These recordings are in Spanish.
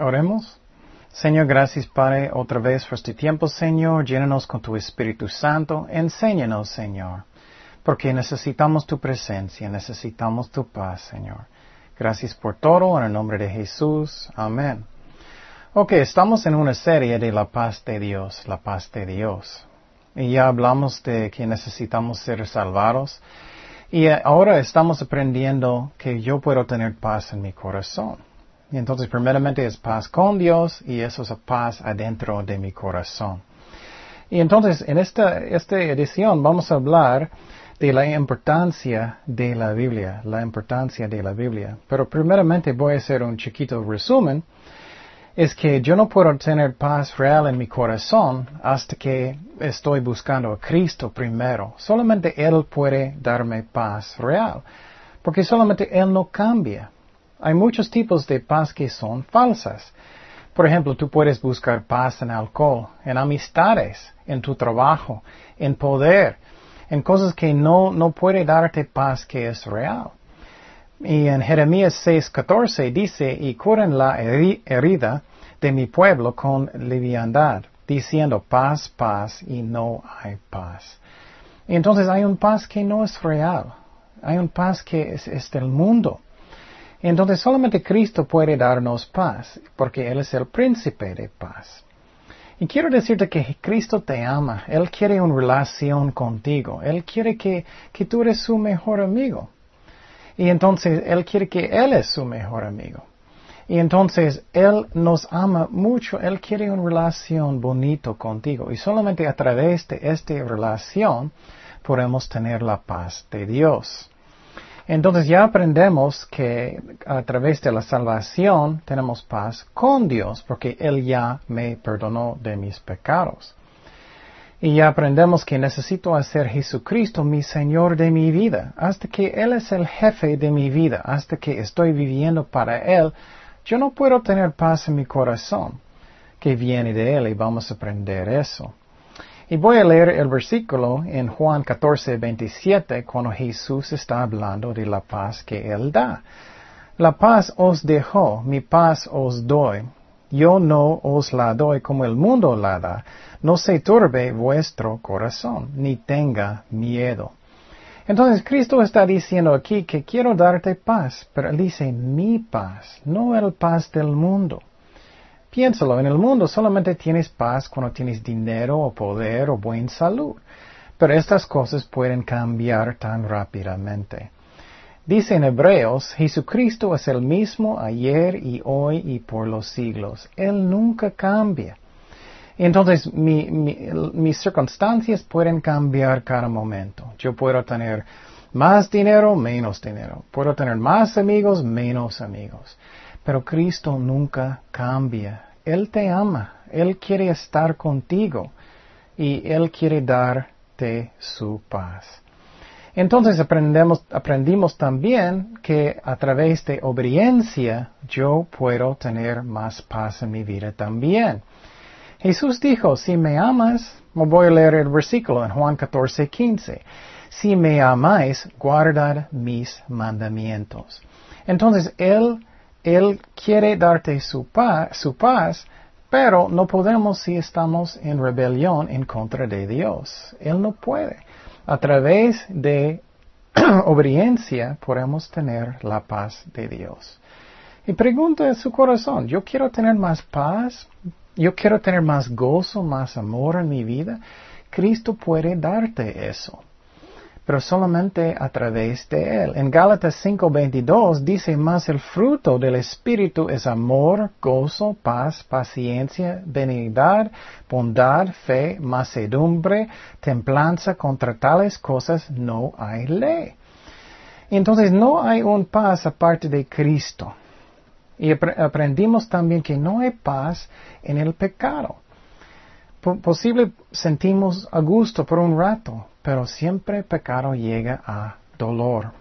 Oremos. Señor, gracias Padre otra vez por este tiempo, Señor. Llénanos con tu Espíritu Santo. Enséñanos, Señor. Porque necesitamos tu presencia, necesitamos tu paz, Señor. Gracias por todo, en el nombre de Jesús. Amén. Ok, estamos en una serie de la paz de Dios, la paz de Dios. Y ya hablamos de que necesitamos ser salvados. Y ahora estamos aprendiendo que yo puedo tener paz en mi corazón. Y entonces, primeramente es paz con Dios y eso es paz adentro de mi corazón. Y entonces, en esta, esta edición vamos a hablar de la importancia de la Biblia, la importancia de la Biblia. Pero primeramente voy a hacer un chiquito resumen. Es que yo no puedo tener paz real en mi corazón hasta que estoy buscando a Cristo primero. Solamente Él puede darme paz real. Porque solamente Él no cambia. Hay muchos tipos de paz que son falsas. Por ejemplo, tú puedes buscar paz en alcohol, en amistades, en tu trabajo, en poder, en cosas que no, no puede darte paz que es real. Y en Jeremías 6:14 dice, y curan la herida de mi pueblo con liviandad, diciendo paz, paz, y no hay paz. Entonces hay un paz que no es real, hay un paz que es, es del mundo. Entonces solamente Cristo puede darnos paz, porque Él es el príncipe de paz. Y quiero decirte que Cristo te ama, Él quiere una relación contigo, Él quiere que, que tú eres su mejor amigo. Y entonces Él quiere que Él es su mejor amigo. Y entonces Él nos ama mucho, Él quiere una relación bonito contigo. Y solamente a través de esta relación podemos tener la paz de Dios. Entonces ya aprendemos que a través de la salvación tenemos paz con Dios porque Él ya me perdonó de mis pecados. Y ya aprendemos que necesito hacer Jesucristo mi Señor de mi vida. Hasta que Él es el jefe de mi vida, hasta que estoy viviendo para Él, yo no puedo tener paz en mi corazón que viene de Él y vamos a aprender eso. Y voy a leer el versículo en Juan 14, 27, cuando Jesús está hablando de la paz que Él da. La paz os dejo, mi paz os doy. Yo no os la doy como el mundo la da. No se turbe vuestro corazón, ni tenga miedo. Entonces Cristo está diciendo aquí que quiero darte paz, pero Él dice mi paz, no el paz del mundo. Piénsalo, en el mundo solamente tienes paz cuando tienes dinero o poder o buena salud. Pero estas cosas pueden cambiar tan rápidamente. Dice en Hebreos, Jesucristo es el mismo ayer y hoy y por los siglos. Él nunca cambia. Entonces, mis circunstancias pueden cambiar cada momento. Yo puedo tener más dinero, menos dinero. Puedo tener más amigos, menos amigos. Pero Cristo nunca cambia. Él te ama. Él quiere estar contigo. Y Él quiere darte su paz. Entonces aprendemos, aprendimos también que a través de obediencia yo puedo tener más paz en mi vida también. Jesús dijo, si me amas, voy a leer el versículo en Juan 14, 15. Si me amáis, guardad mis mandamientos. Entonces, Él él quiere darte su paz, su paz, pero no podemos si estamos en rebelión en contra de Dios. Él no puede. A través de obediencia podemos tener la paz de Dios. Y pregunta en su corazón, ¿yo quiero tener más paz? ¿Yo quiero tener más gozo, más amor en mi vida? Cristo puede darte eso pero solamente a través de Él. En Gálatas 5:22 dice más el fruto del Espíritu es amor, gozo, paz, paciencia, benignidad, bondad, fe, macedumbre, templanza. Contra tales cosas no hay ley. Entonces no hay un paz aparte de Cristo. Y aprendimos también que no hay paz en el pecado. Posible sentimos a gusto por un rato, pero siempre pecado llega a dolor.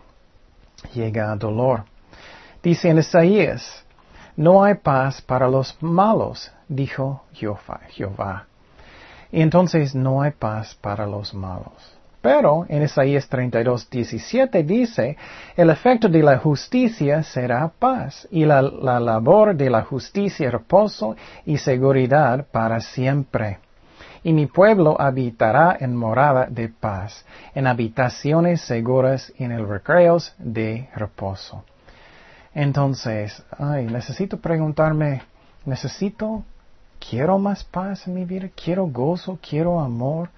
Llega a dolor. Dice en Isaías, no hay paz para los malos, dijo Jehová. Y entonces no hay paz para los malos. Pero en Isaías 32, 17 dice, el efecto de la justicia será paz y la labor de la justicia reposo y seguridad para siempre. Y mi pueblo habitará en morada de paz, en habitaciones seguras y en el recreos de reposo. Entonces, ay, necesito preguntarme, ¿necesito, quiero más paz en mi vida? ¿Quiero gozo? ¿Quiero amor?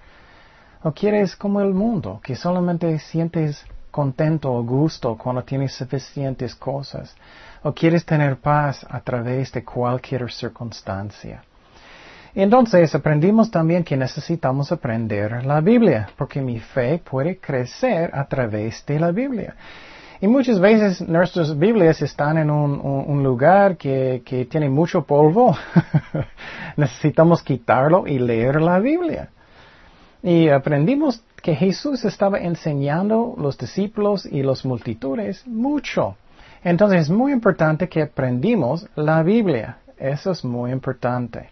¿O quieres como el mundo, que solamente sientes contento o gusto cuando tienes suficientes cosas? ¿O quieres tener paz a través de cualquier circunstancia? Entonces aprendimos también que necesitamos aprender la Biblia, porque mi fe puede crecer a través de la Biblia. Y muchas veces nuestras Biblias están en un, lugar que, que, tiene mucho polvo. Necesitamos quitarlo y leer la Biblia. Y aprendimos que Jesús estaba enseñando los discípulos y los multitudes mucho. Entonces es muy importante que aprendimos la Biblia. Eso es muy importante.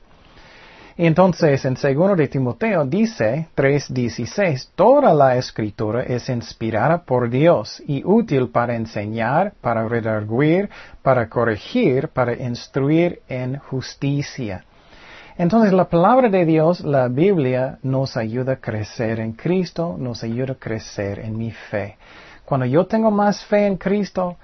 Entonces, en segundo de Timoteo dice 3:16, toda la escritura es inspirada por Dios y útil para enseñar, para redarguir, para corregir, para instruir en justicia. Entonces, la palabra de Dios, la Biblia, nos ayuda a crecer en Cristo, nos ayuda a crecer en mi fe. Cuando yo tengo más fe en Cristo,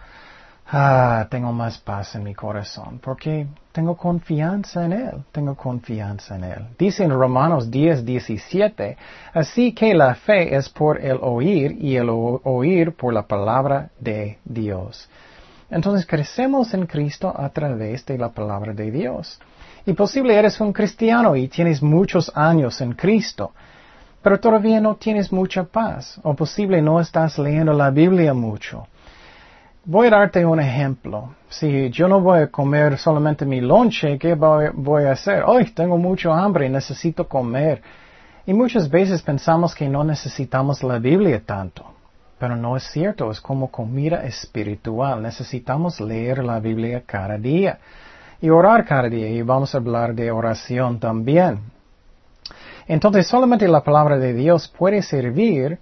Ah, tengo más paz en mi corazón porque tengo confianza en Él, tengo confianza en Él. Dice en Romanos 10, 17, así que la fe es por el oír y el oír por la palabra de Dios. Entonces crecemos en Cristo a través de la palabra de Dios. Y posible eres un cristiano y tienes muchos años en Cristo, pero todavía no tienes mucha paz, o posible no estás leyendo la Biblia mucho. Voy a darte un ejemplo. Si yo no voy a comer solamente mi lonche, ¿qué voy, a hacer? Hoy tengo mucho hambre y necesito comer. Y muchas veces pensamos que no necesitamos la Biblia tanto. Pero no es cierto, es como comida espiritual. Necesitamos leer la Biblia cada día y orar cada día. Y vamos a hablar de oración también. Entonces solamente la palabra de Dios puede servir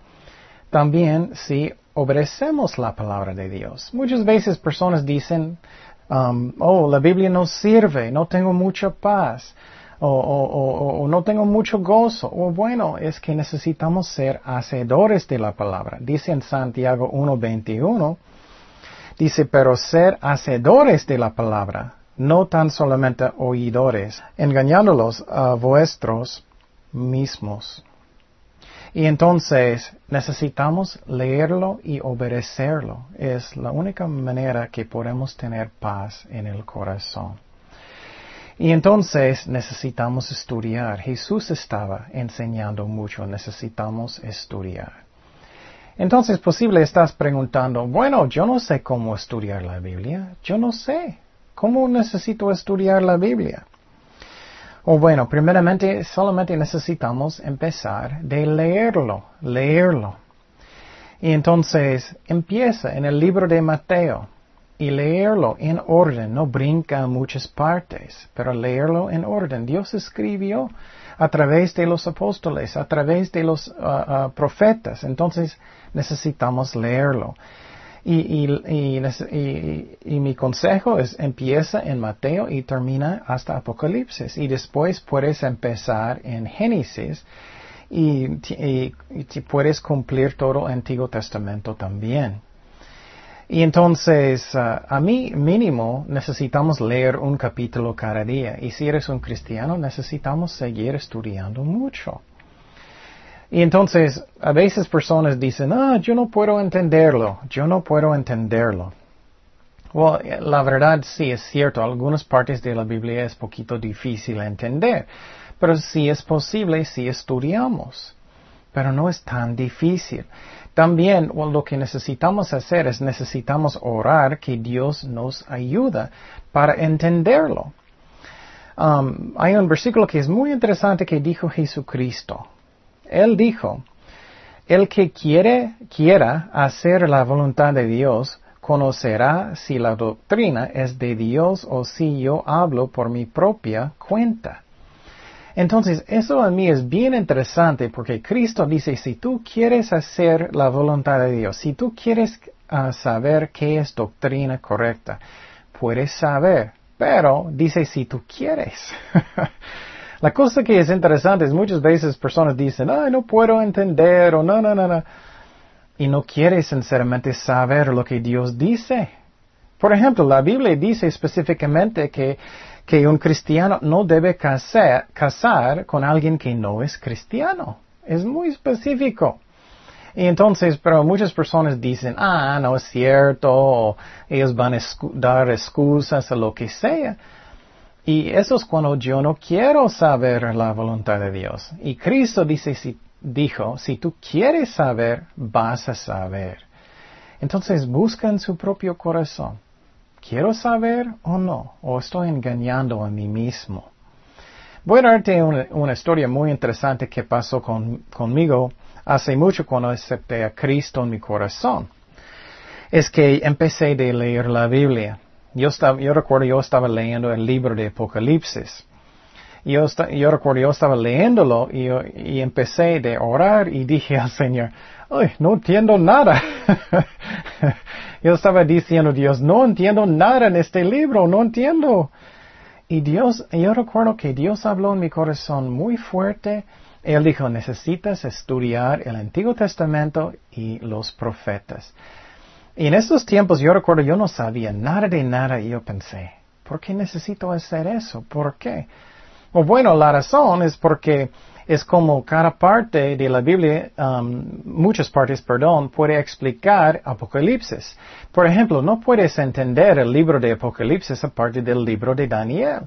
también si obedecemos la palabra de Dios. Muchas veces personas dicen, um, oh, la Biblia no sirve, no tengo mucha paz, o, no tengo mucho gozo. O bueno, es que necesitamos ser hacedores de la palabra. Dice en Santiago 1.21, dice, pero ser hacedores de la palabra, no tan solamente oidores, engañándolos a vuestros mismos. Y entonces necesitamos leerlo y obedecerlo. Es la única manera que podemos tener paz en el corazón. Y entonces necesitamos estudiar. Jesús estaba enseñando mucho, necesitamos estudiar. Entonces, posible estás preguntando, bueno, yo no sé cómo estudiar la Biblia, yo no sé. ¿Cómo necesito estudiar la Biblia? O bueno, primeramente solamente necesitamos empezar de leerlo, leerlo. Y entonces empieza en el libro de Mateo y leerlo en orden, no brinca muchas partes, pero leerlo en orden. Dios escribió a través de los apóstoles, a través de los ah, profetas, entonces necesitamos leerlo. Y, y, mi consejo es empieza en Mateo y termina hasta Apocalipsis. Y después puedes empezar en Génesis y, puedes cumplir todo el Antiguo Testamento también. Y entonces, ah, a mí mínimo necesitamos leer un capítulo cada día. Y si eres un cristiano, necesitamos seguir estudiando mucho. Y entonces, a veces personas dicen, ah, yo no puedo entenderlo, yo no puedo entenderlo. Well, la verdad sí es cierto, algunas partes de la Biblia es poquito difícil entender, pero sí es posible si estudiamos. Pero no es tan difícil. También lo que necesitamos hacer es necesitamos orar que Dios nos ayuda para entenderlo. Um, hay un versículo que es muy interesante que dijo Jesucristo. Él dijo, el que quiere, quiera hacer la voluntad de Dios, conocerá si la doctrina es de Dios o si yo hablo por mi propia cuenta. Entonces, eso a mí es bien interesante porque Cristo dice, si tú quieres hacer la voluntad de Dios, si tú quieres uh, saber qué es doctrina correcta, puedes saber, pero dice si tú quieres. la cosa que es interesante es muchas veces personas dicen, ay, no puedo entender o no, no, no, no. Y no quieres sinceramente saber lo que Dios dice. Por ejemplo, la Biblia dice específicamente que que un cristiano no debe casar, casar con alguien que no es cristiano. Es muy específico. Y entonces, pero muchas personas dicen, ah, no es cierto, o ellos van a dar excusas o lo que sea. Y eso es cuando yo no quiero saber la voluntad de Dios. Y Cristo dice, dijo, si tú quieres saber, vas a saber. Entonces busca en su propio corazón. ¿Quiero saber o no? ¿O estoy engañando a mí mismo? Voy a darte una, historia muy interesante que pasó conmigo hace mucho cuando acepté a Cristo en mi corazón. Es que empecé a leer la Biblia. Yo, estaba, yo recuerdo yo estaba leyendo el libro de Apocalipsis. Yo, yo recuerdo yo estaba leyéndolo y, y empecé de orar y dije al Señor, ay, no entiendo nada. Yo estaba diciendo, Dios, no entiendo nada en este libro, no entiendo. Y Dios, yo recuerdo que Dios habló en mi corazón muy fuerte. Él dijo, necesitas estudiar el Antiguo Testamento y los profetas. En estos tiempos yo recuerdo, yo no sabía nada de nada y yo pensé, ¿por qué necesito hacer eso? ¿Por qué? bueno, la razón es porque es como cada parte de la Biblia, um, muchas partes, perdón, puede explicar Apocalipsis. Por ejemplo, no puedes entender el libro de Apocalipsis aparte del libro de Daniel.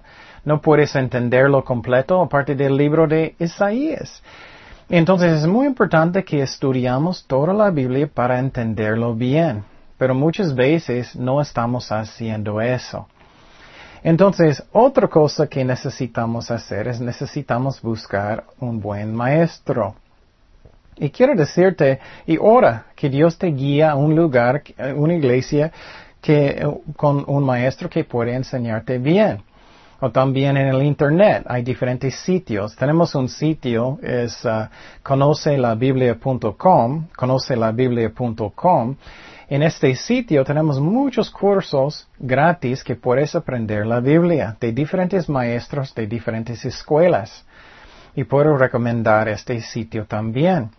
No puedes entenderlo completo aparte del libro de Isaías. Entonces es muy importante que estudiamos toda la Biblia para entenderlo bien. Pero muchas veces no estamos haciendo eso. Entonces, otra cosa que necesitamos hacer es necesitamos buscar un buen maestro. Y quiero decirte, y ora que Dios te guía a un lugar, una iglesia, que, con un maestro que puede enseñarte bien. O también en el Internet hay diferentes sitios. Tenemos un sitio, es uh, conocelabiblia.com, conocelabiblia.com, en este sitio tenemos muchos cursos gratis que puedes aprender la Biblia de diferentes maestros de diferentes escuelas. Y puedo recomendar este sitio también.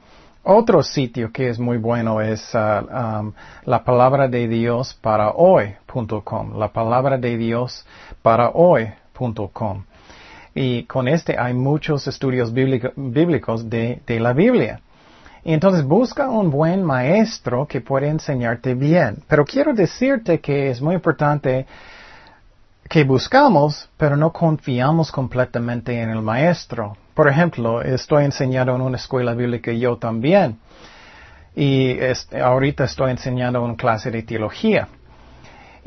Otro sitio que es muy bueno es um, la palabra de Dios para hoy.com. La palabra de Dios para hoy.com. Y con este hay muchos estudios bíblicos de la Biblia. Y entonces busca un buen maestro que puede enseñarte bien. Pero quiero decirte que es muy importante que buscamos, pero no confiamos completamente en el maestro. Por ejemplo, estoy enseñando en una escuela bíblica yo también. Y ahorita estoy enseñando una clase de teología.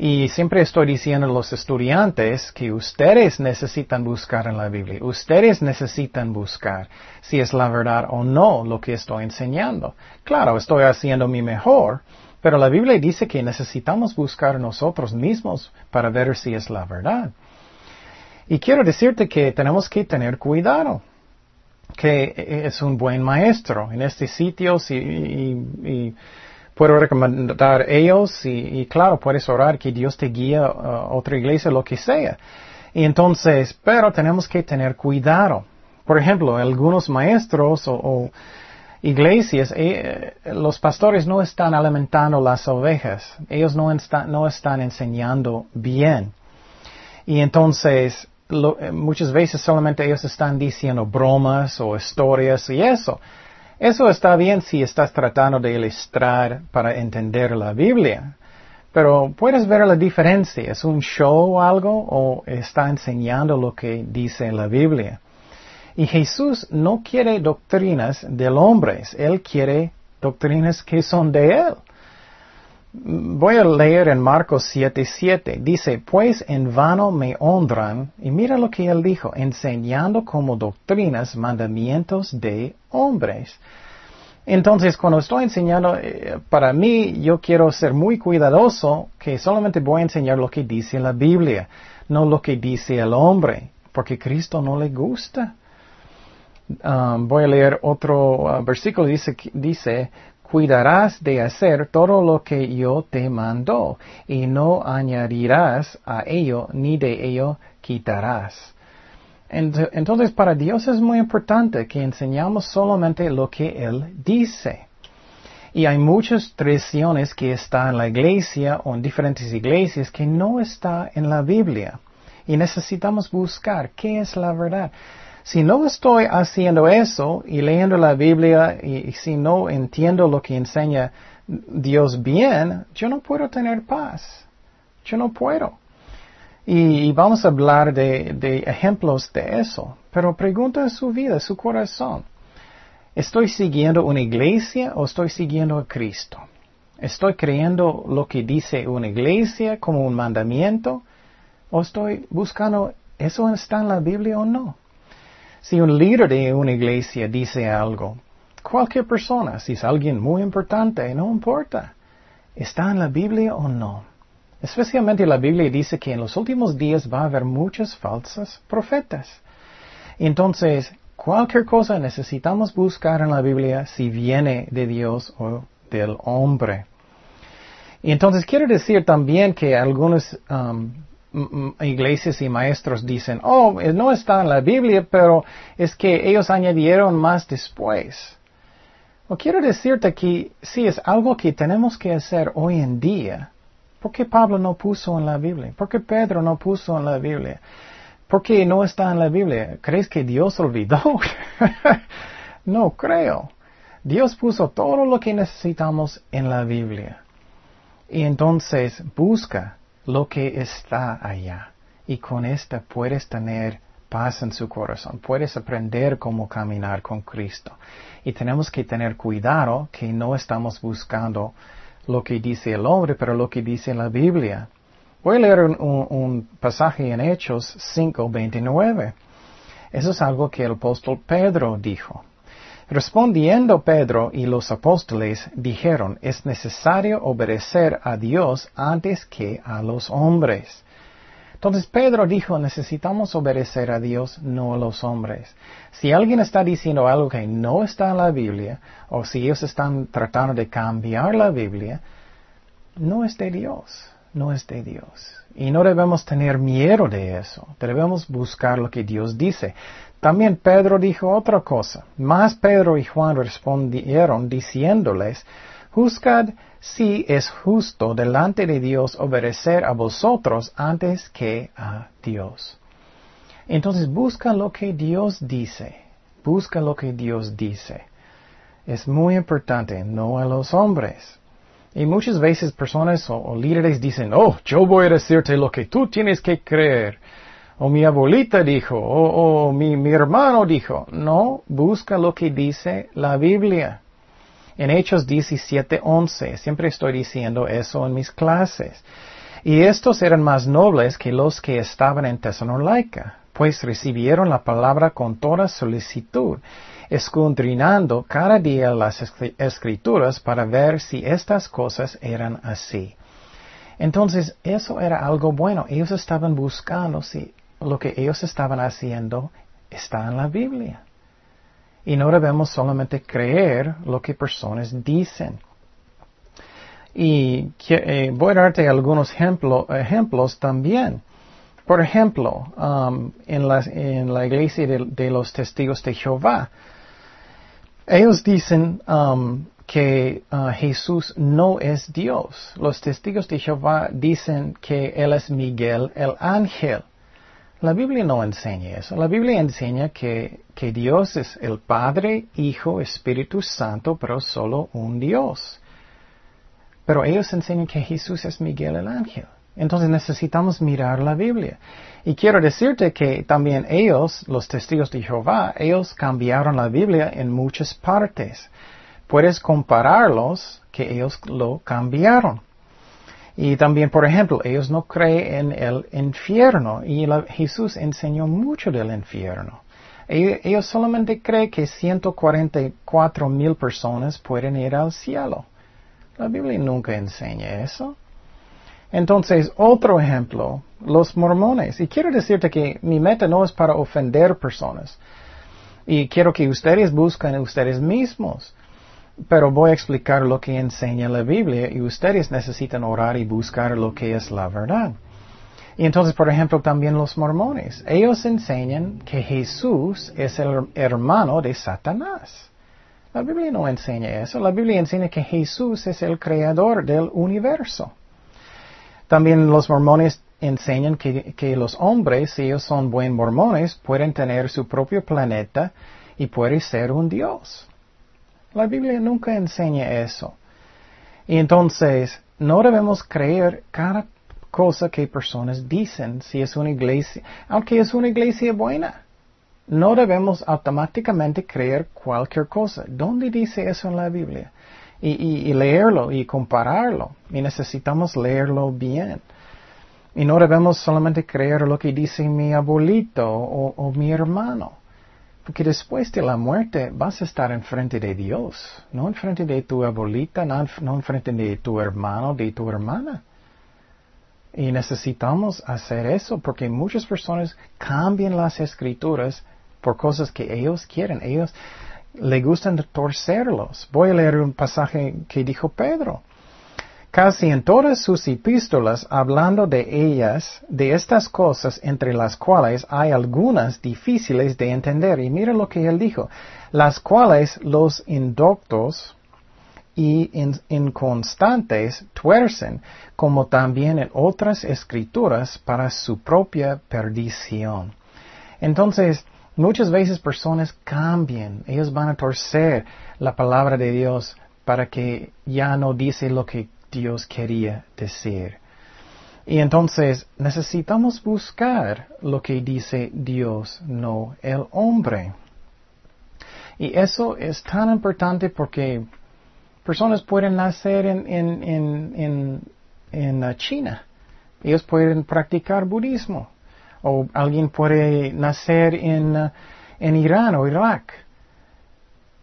Y siempre estoy diciendo a los estudiantes que ustedes necesitan buscar en la Biblia. Ustedes necesitan buscar si es la verdad o no lo que estoy enseñando. Claro, estoy haciendo mi mejor, pero la Biblia dice que necesitamos buscar nosotros mismos para ver si es la verdad. Y quiero decirte que tenemos que tener cuidado, que es un buen maestro en este sitio y puedo recomendar ellos y, claro, puedes orar que Dios te guíe a otra iglesia, lo que sea. Y entonces, pero tenemos que tener cuidado. Por ejemplo, algunos maestros o, iglesias, eh, los pastores no están alimentando las ovejas. Ellos no, no están enseñando bien. Y entonces, eh, muchas veces solamente ellos están diciendo bromas o historias y eso. Eso está bien si estás tratando de ilustrar para entender la Biblia. Pero puedes ver la diferencia. ¿Es un show o algo o está enseñando lo que dice la Biblia? Y Jesús no quiere doctrinas del hombre. Él quiere doctrinas que son de Él. Voy a leer en Marcos 7:7. Dice, pues en vano me honran, y mira lo que él dijo, enseñando como doctrinas mandamientos de hombres. Entonces, cuando estoy enseñando, eh, para mí, yo quiero ser muy cuidadoso que solamente voy a enseñar lo que dice la Biblia, no lo que dice el hombre, porque Cristo no le gusta. um, voy a leer otro uh, versículo, dice, dice, cuidarás de hacer todo lo que yo te mando y no añadirás a ello ni de ello quitarás. Entonces para Dios es muy importante que enseñamos solamente lo que Él dice. Y hay muchas tradiciones que están en la iglesia o en diferentes iglesias que no está en la Biblia. Y necesitamos buscar qué es la verdad. Si no estoy haciendo eso y leyendo la Biblia y, si no entiendo lo que enseña Dios bien, yo no puedo tener paz. Yo no puedo. Y, vamos a hablar de, ejemplos de eso. Pero pregunta su vida, su corazón. ¿Estoy siguiendo una iglesia o estoy siguiendo a Cristo? ¿Estoy creyendo lo que dice una iglesia como un mandamiento? ¿O estoy buscando eso está en la Biblia o no? Si un líder de una iglesia dice algo, cualquier persona, si es alguien muy importante, no importa, ¿está en la Biblia o no? Especialmente la Biblia dice que en los últimos días va a haber muchas falsas profetas. Entonces, cualquier cosa necesitamos buscar en la Biblia si viene de Dios o del hombre. Entonces quiero decir también que algunos um, iglesias y maestros dicen, oh, eh, no está en la Biblia, pero es que ellos añadieron más después. Quiero decirte que sí es algo que tenemos que hacer hoy en día. ¿Por qué Pablo no puso en la Biblia? ¿Por qué Pedro no puso en la Biblia? ¿Por qué no está en la Biblia? ¿Crees que Dios olvidó? no creo. Dios puso todo lo que necesitamos en la Biblia. Y entonces busca lo que está allá. Y con esta puedes tener paz en su corazón, puedes aprender cómo caminar con Cristo. Y tenemos que tener cuidado que no estamos buscando lo que dice el hombre, pero lo que dice la Biblia. Voy a leer un, pasaje en Hechos 5:29. Eso es algo que el apóstol Pedro dijo. Respondiendo Pedro y los apóstoles dijeron, es necesario obedecer a Dios antes que a los hombres. Entonces Pedro dijo, necesitamos obedecer a Dios, no a los hombres. Si alguien está diciendo algo que no está en la Biblia, o si ellos están tratando de cambiar la Biblia, no es de Dios, no es de Dios. Y no debemos tener miedo de eso, debemos buscar lo que Dios dice. También Pedro dijo otra cosa. Más Pedro y Juan respondieron diciéndoles, Juzgad si es justo delante de Dios obedecer a vosotros antes que a Dios. Entonces busca lo que Dios dice. Busca lo que Dios dice. Es muy importante, no a los hombres. Y muchas veces personas o, líderes dicen, oh, yo voy a decirte lo que tú tienes que creer o mi abuelita dijo, o, mi, hermano dijo. No, busca lo que dice la Biblia. En Hechos 17:11, siempre estoy diciendo eso en mis clases. Y estos eran más nobles que los que estaban en Tesalónica, pues recibieron la palabra con toda solicitud, escudriñando cada día las escrituras para ver si estas cosas eran así. Entonces, eso era algo bueno. Ellos estaban buscando si lo que ellos estaban haciendo está en la Biblia. Y no debemos solamente creer lo que personas dicen. Y eh, voy a darte algunos ejemplos también. Por ejemplo, um, en, la, iglesia de, los testigos de Jehová, ellos dicen um, que uh, Jesús no es Dios. Los testigos de Jehová dicen que Él es Miguel el ángel. La Biblia no enseña eso. La Biblia enseña que, que Dios es el Padre, Hijo, Espíritu Santo, pero solo un Dios. Pero ellos enseñan que Jesús es Miguel el ángel. Entonces necesitamos mirar la Biblia. Y quiero decirte que también ellos, los testigos de Jehová, ellos cambiaron la Biblia en muchas partes. Puedes compararlos que ellos lo cambiaron. Y también, por ejemplo, ellos no creen en el infierno y Jesús enseñó mucho del infierno. Ellos, solamente creen que 144 mil personas pueden ir al cielo. La Biblia nunca enseña eso. Entonces, otro ejemplo, los mormones. Y quiero decirte que mi meta no es para ofender personas. Y quiero que ustedes busquen ustedes mismos. Pero voy a explicar lo que enseña la Biblia y ustedes necesitan orar y buscar lo que es la verdad. Y entonces, por ejemplo, también los mormones. Ellos enseñan que Jesús es el hermano de Satanás. La Biblia no enseña eso. La Biblia enseña que Jesús es el creador del universo. También los mormones enseñan que, los hombres, si ellos son buenos mormones, pueden tener su propio planeta y puede ser un Dios. La Biblia nunca enseña eso. Y entonces, no debemos creer cada cosa que personas dicen si es una iglesia, aunque es una iglesia buena. No debemos automáticamente creer cualquier cosa. ¿Dónde dice eso en la Biblia? Y, leerlo y compararlo. Y necesitamos leerlo bien. Y no debemos solamente creer lo que dice mi abuelito o mi hermano. Porque después de la muerte vas a estar enfrente de Dios, no enfrente de tu abuelita, no, enfrente de tu hermano, de tu hermana. Y necesitamos hacer eso porque muchas personas cambian las escrituras por cosas que ellos quieren. Ellos le gustan torcerlos. Voy a leer un pasaje que dijo Pedro. Casi en todas sus epístolas, hablando de ellas, de estas cosas entre las cuales hay algunas difíciles de entender. Y mira lo que él dijo, las cuales los indoctos y inconstantes tuercen, como también en otras escrituras, para su propia perdición. Entonces, muchas veces personas cambian, ellos van a torcer la palabra de Dios para que ya no dice lo que Dios quería decir. Y entonces necesitamos buscar lo que dice Dios, no el hombre. Y eso es tan importante porque personas pueden nacer en, en, en, China. Ellos pueden practicar budismo. O alguien puede nacer en, en Irán o Irak.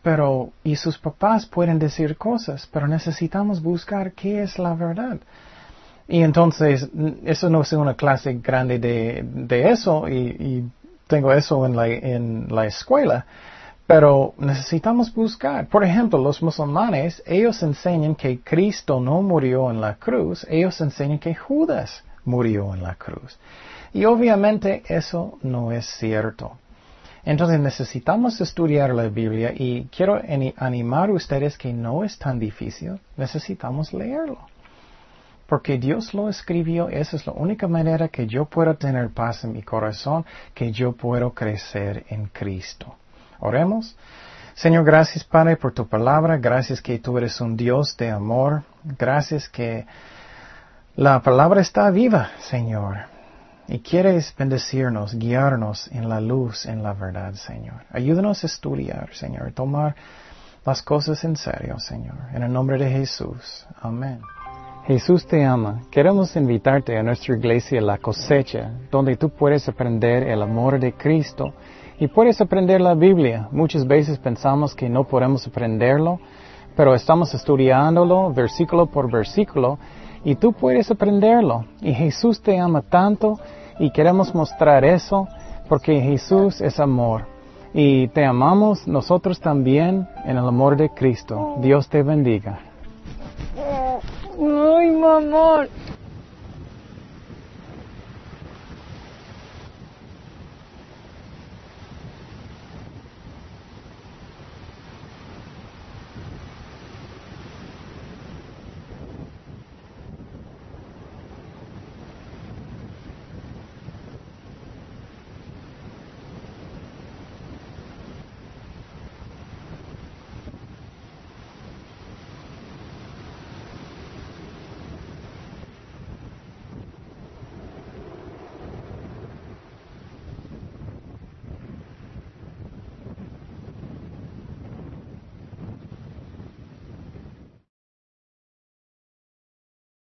Pero, y sus papás pueden decir cosas, pero necesitamos buscar qué es la verdad. Y entonces, eso no es una clase grande de, de eso, y, tengo eso en la, en la escuela, pero necesitamos buscar. Por ejemplo, los musulmanes, ellos enseñan que Cristo no murió en la cruz, ellos enseñan que Judas murió en la cruz. Y obviamente eso no es cierto. Entonces necesitamos estudiar la Biblia y quiero animar a ustedes que no es tan difícil, necesitamos leerlo. Porque Dios lo escribió, esa es la única manera que yo puedo tener paz en mi corazón, que yo puedo crecer en Cristo. Oremos. Señor, gracias Padre por tu palabra, gracias que tú eres un Dios de amor, gracias que la palabra está viva, Señor y quieres bendecirnos, guiarnos en la luz, en la verdad, Señor. Ayúdanos a estudiar, Señor, tomar las cosas en serio, Señor. En el nombre de Jesús. Amén. Jesús te ama. Queremos invitarte a nuestra iglesia La Cosecha, donde tú puedes aprender el amor de Cristo y puedes aprender la Biblia. Muchas veces pensamos que no podemos aprenderlo, pero estamos estudiándolo versículo por versículo y tú puedes aprenderlo. Y Jesús te ama tanto y queremos mostrar eso porque Jesús es amor. Y te amamos nosotros también en el amor de Cristo. Dios te bendiga. Ay, mamá.